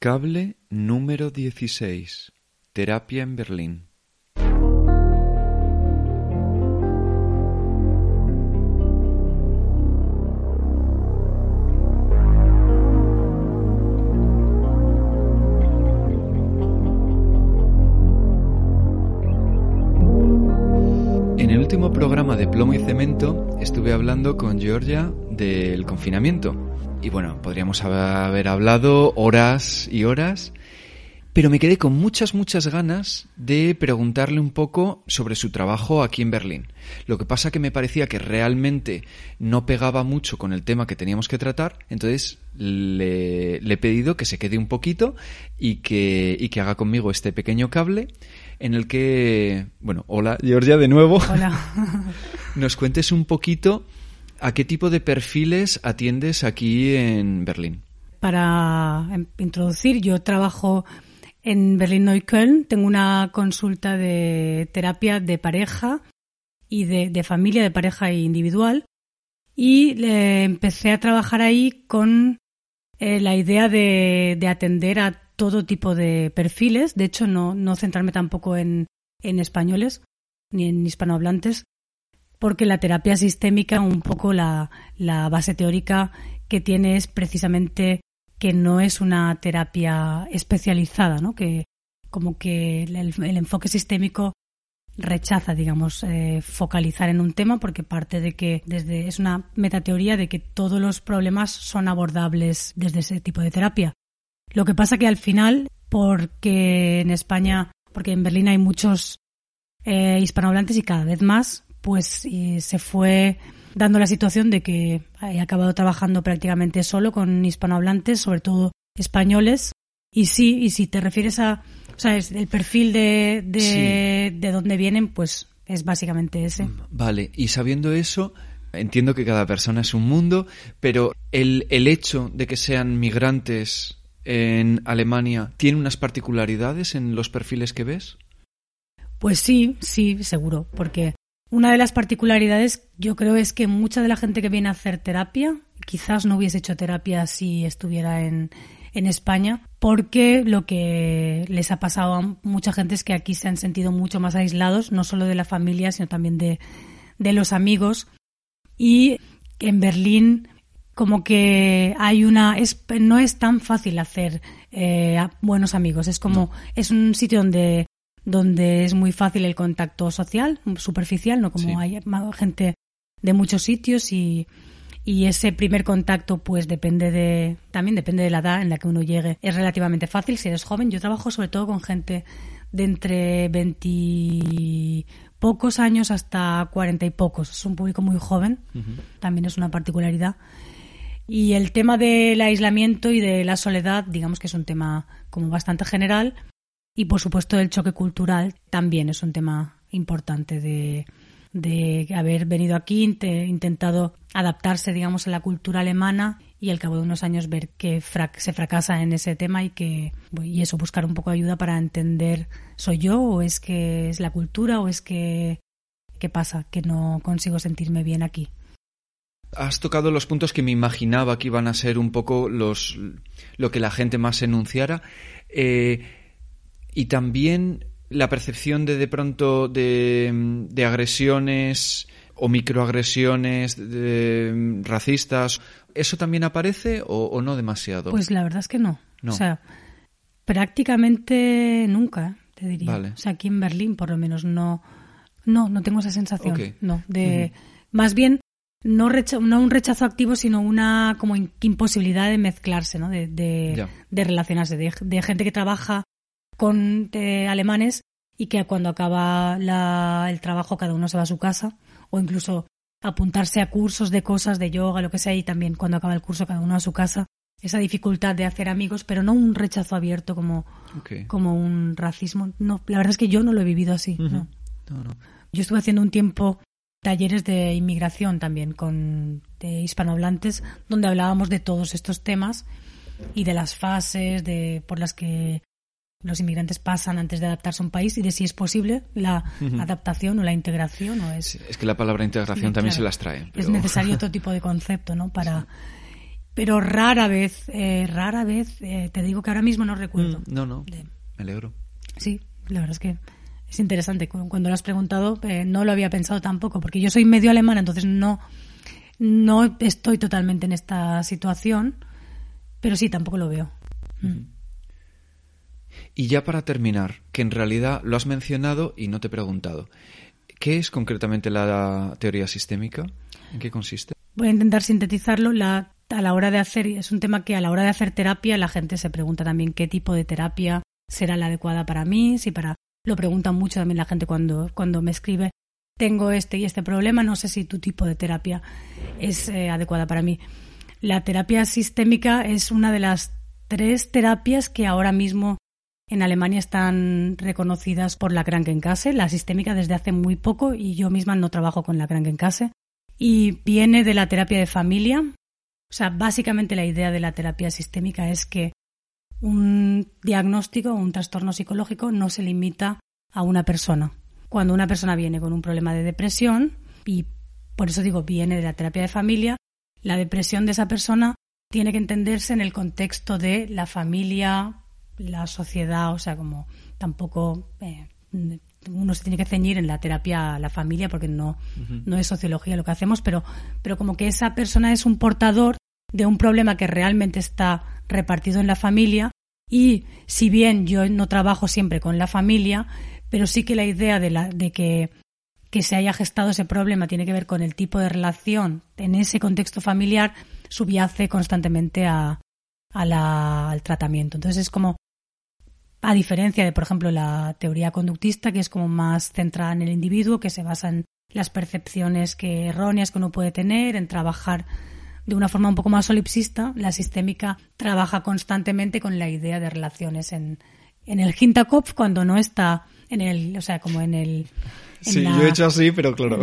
Cable número 16. Terapia en Berlín. En el último programa de Plomo y Cemento estuve hablando con Georgia del confinamiento. Y bueno, podríamos haber hablado horas y horas, pero me quedé con muchas, muchas ganas de preguntarle un poco sobre su trabajo aquí en Berlín. Lo que pasa que me parecía que realmente no pegaba mucho con el tema que teníamos que tratar, entonces le, le he pedido que se quede un poquito y que, y que haga conmigo este pequeño cable en el que, bueno, hola Georgia de nuevo. Hola. Nos cuentes un poquito a qué tipo de perfiles atiendes aquí en Berlín. Para em, introducir, yo trabajo en Berlín-Neukölln. Tengo una consulta de terapia de pareja y de, familia, de pareja e individual. Y eh, empecé a trabajar ahí con eh, la idea de, de atender a todo tipo de perfiles. De hecho, no, no centrarme tampoco en españoles ni en hispanohablantes, porque la terapia sistémica, un poco la, la base teórica que tiene es precisamente que no es una terapia especializada, ¿no? que como que el, enfoque sistémico rechaza, digamos, eh, focalizar en un tema porque parte de que desde es una metateoría de que todos los problemas son abordables desde ese tipo de terapia. Lo que pasa que al final, porque en España, porque en Berlín hay muchos eh, hispanohablantes y cada vez más, pues y se fue dando la situación de que he acabado trabajando prácticamente solo con hispanohablantes, sobre todo españoles. Y sí, y si te refieres a, o sea, el perfil de, de, Sí. de dónde vienen, pues es básicamente ese. Vale, y sabiendo eso, entiendo que cada persona es un mundo, pero el, el hecho de que sean migrantes en Alemania tiene unas particularidades en los perfiles que ves. Pues sí, sí, seguro, porque una de las particularidades yo creo es que mucha de la gente que viene a hacer terapia quizás no hubiese hecho terapia si estuviera en, en España, porque lo que les ha pasado a mucha gente es que aquí se han sentido mucho más aislados, no solo de la familia, sino también de, de los amigos. Y en Berlín como que hay una es no es tan fácil hacer eh, buenos amigos es como es un sitio donde donde es muy fácil el contacto social superficial no como Sí. hay gente de muchos sitios y y ese primer contacto pues depende de también depende de la edad en la que uno llegue. Es relativamente fácil si eres joven. Yo trabajo sobre todo con gente de entre 20 y pocos años hasta 40 y pocos. Es un público muy joven. También es una particularidad. Y el tema del aislamiento y de la soledad, digamos que es un tema como bastante general. Y por supuesto el choque cultural también es un tema importante de, de haber venido aquí, inte- intentado adaptarse, digamos, a la cultura alemana y al cabo de unos años ver que se fracasa en ese tema y que y eso buscar un poco de ayuda para entender soy yo o es que es la cultura o es que qué pasa que no consigo sentirme bien aquí. Has tocado los puntos que me imaginaba que iban a ser un poco los lo que la gente más enunciara. Eh, y también la percepción de de pronto de, de agresiones o microagresiones de- racistas. ¿Eso también aparece o, o no demasiado? Pues la verdad es que no. No. O sea, prácticamente nunca, te diría. Vale. O sea, aquí en Berlín, por lo menos, no, no, no tengo esa sensación. Ok. No, de, más bien, no, recha- no un rechazo activo, sino una como imposibilidad de mezclarse, ¿no? De, de, de relacionarse, de, de gente que trabaja con eh, alemanes y que cuando acaba la- el trabajo cada uno se va a su casa o incluso apuntarse a cursos de cosas de yoga, lo que sea, y también cuando acaba el curso cada uno a su casa esa dificultad de hacer amigos, pero no un rechazo abierto como, como un racismo. No, la verdad es que yo no lo he vivido así. no. Yo estuve haciendo un tiempo talleres de inmigración también con hispanohablantes donde hablábamos de todos estos temas y de las fases de por las que los inmigrantes pasan antes de adaptarse a un país y de si es posible la adaptación o la integración o es es que la palabra integración también se las trae es necesario otro tipo de concepto no para pero rara vez eh, rara vez eh, te digo que ahora mismo no recuerdo. Mm, no no. Me alegro. Sí la verdad es que es interesante. Cuando lo has preguntado eh, no lo había pensado tampoco porque yo soy medio alemana entonces no no estoy totalmente en esta situación pero sí tampoco lo veo. Mm. Y ya para terminar, que en realidad lo has mencionado y no te he preguntado, ¿qué es concretamente la teoría sistémica? ¿En qué consiste? Voy a intentar sintetizarlo. La, a la hora de hacer, es un tema que a la hora de hacer terapia la gente se pregunta también qué tipo de terapia será la adecuada para mí, si para lo preguntan mucho también la gente cuando, cuando me escribe tengo este y este problema, no sé si tu tipo de terapia es eh, adecuada para mí. La terapia sistémica es una de las tres terapias que ahora mismo en Alemania están reconocidas por la Krankenkasse, la sistémica desde hace muy poco y yo misma no trabajo con la Krankenkasse. Y viene de la terapia de familia. O sea, básicamente la idea de la terapia sistémica es que un diagnóstico o un trastorno psicológico no se limita a una persona. Cuando una persona viene con un problema de depresión, y por eso digo viene de la terapia de familia, la depresión de esa persona tiene que entenderse en el contexto de la familia, la sociedad, o sea, como tampoco eh, uno se tiene que ceñir en la terapia a la familia porque no, no es sociología lo que hacemos, pero, pero como que esa persona es un portador de un problema que realmente está repartido en la familia y si bien yo no trabajo siempre con la familia, pero sí que la idea de, la, de que, que se haya gestado ese problema tiene que ver con el tipo de relación en ese contexto familiar, subyace constantemente a, a la, al tratamiento. Entonces es como a diferencia de, por ejemplo, la teoría conductista, que es como más centrada en el individuo, que se basa en las percepciones que erróneas que uno puede tener, en trabajar de una forma un poco más solipsista, la sistémica trabaja constantemente con la idea de relaciones en, en el Hinterkopf cuando no está en el, o sea, como en el... sí, yo he hecho así, pero claro.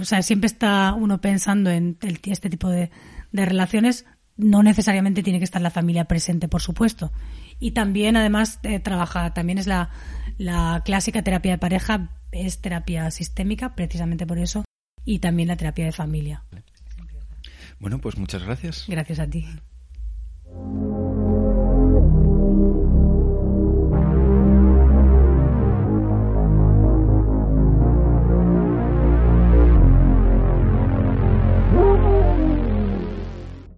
o sea, siempre está uno pensando en este tipo de, de relaciones, no necesariamente tiene que estar la familia presente, por supuesto. Y también, además, eh, trabaja, también es la, la clásica terapia de pareja, es terapia sistémica, precisamente por eso, y también la terapia de familia. Bueno, pues muchas gracias. Gracias a ti.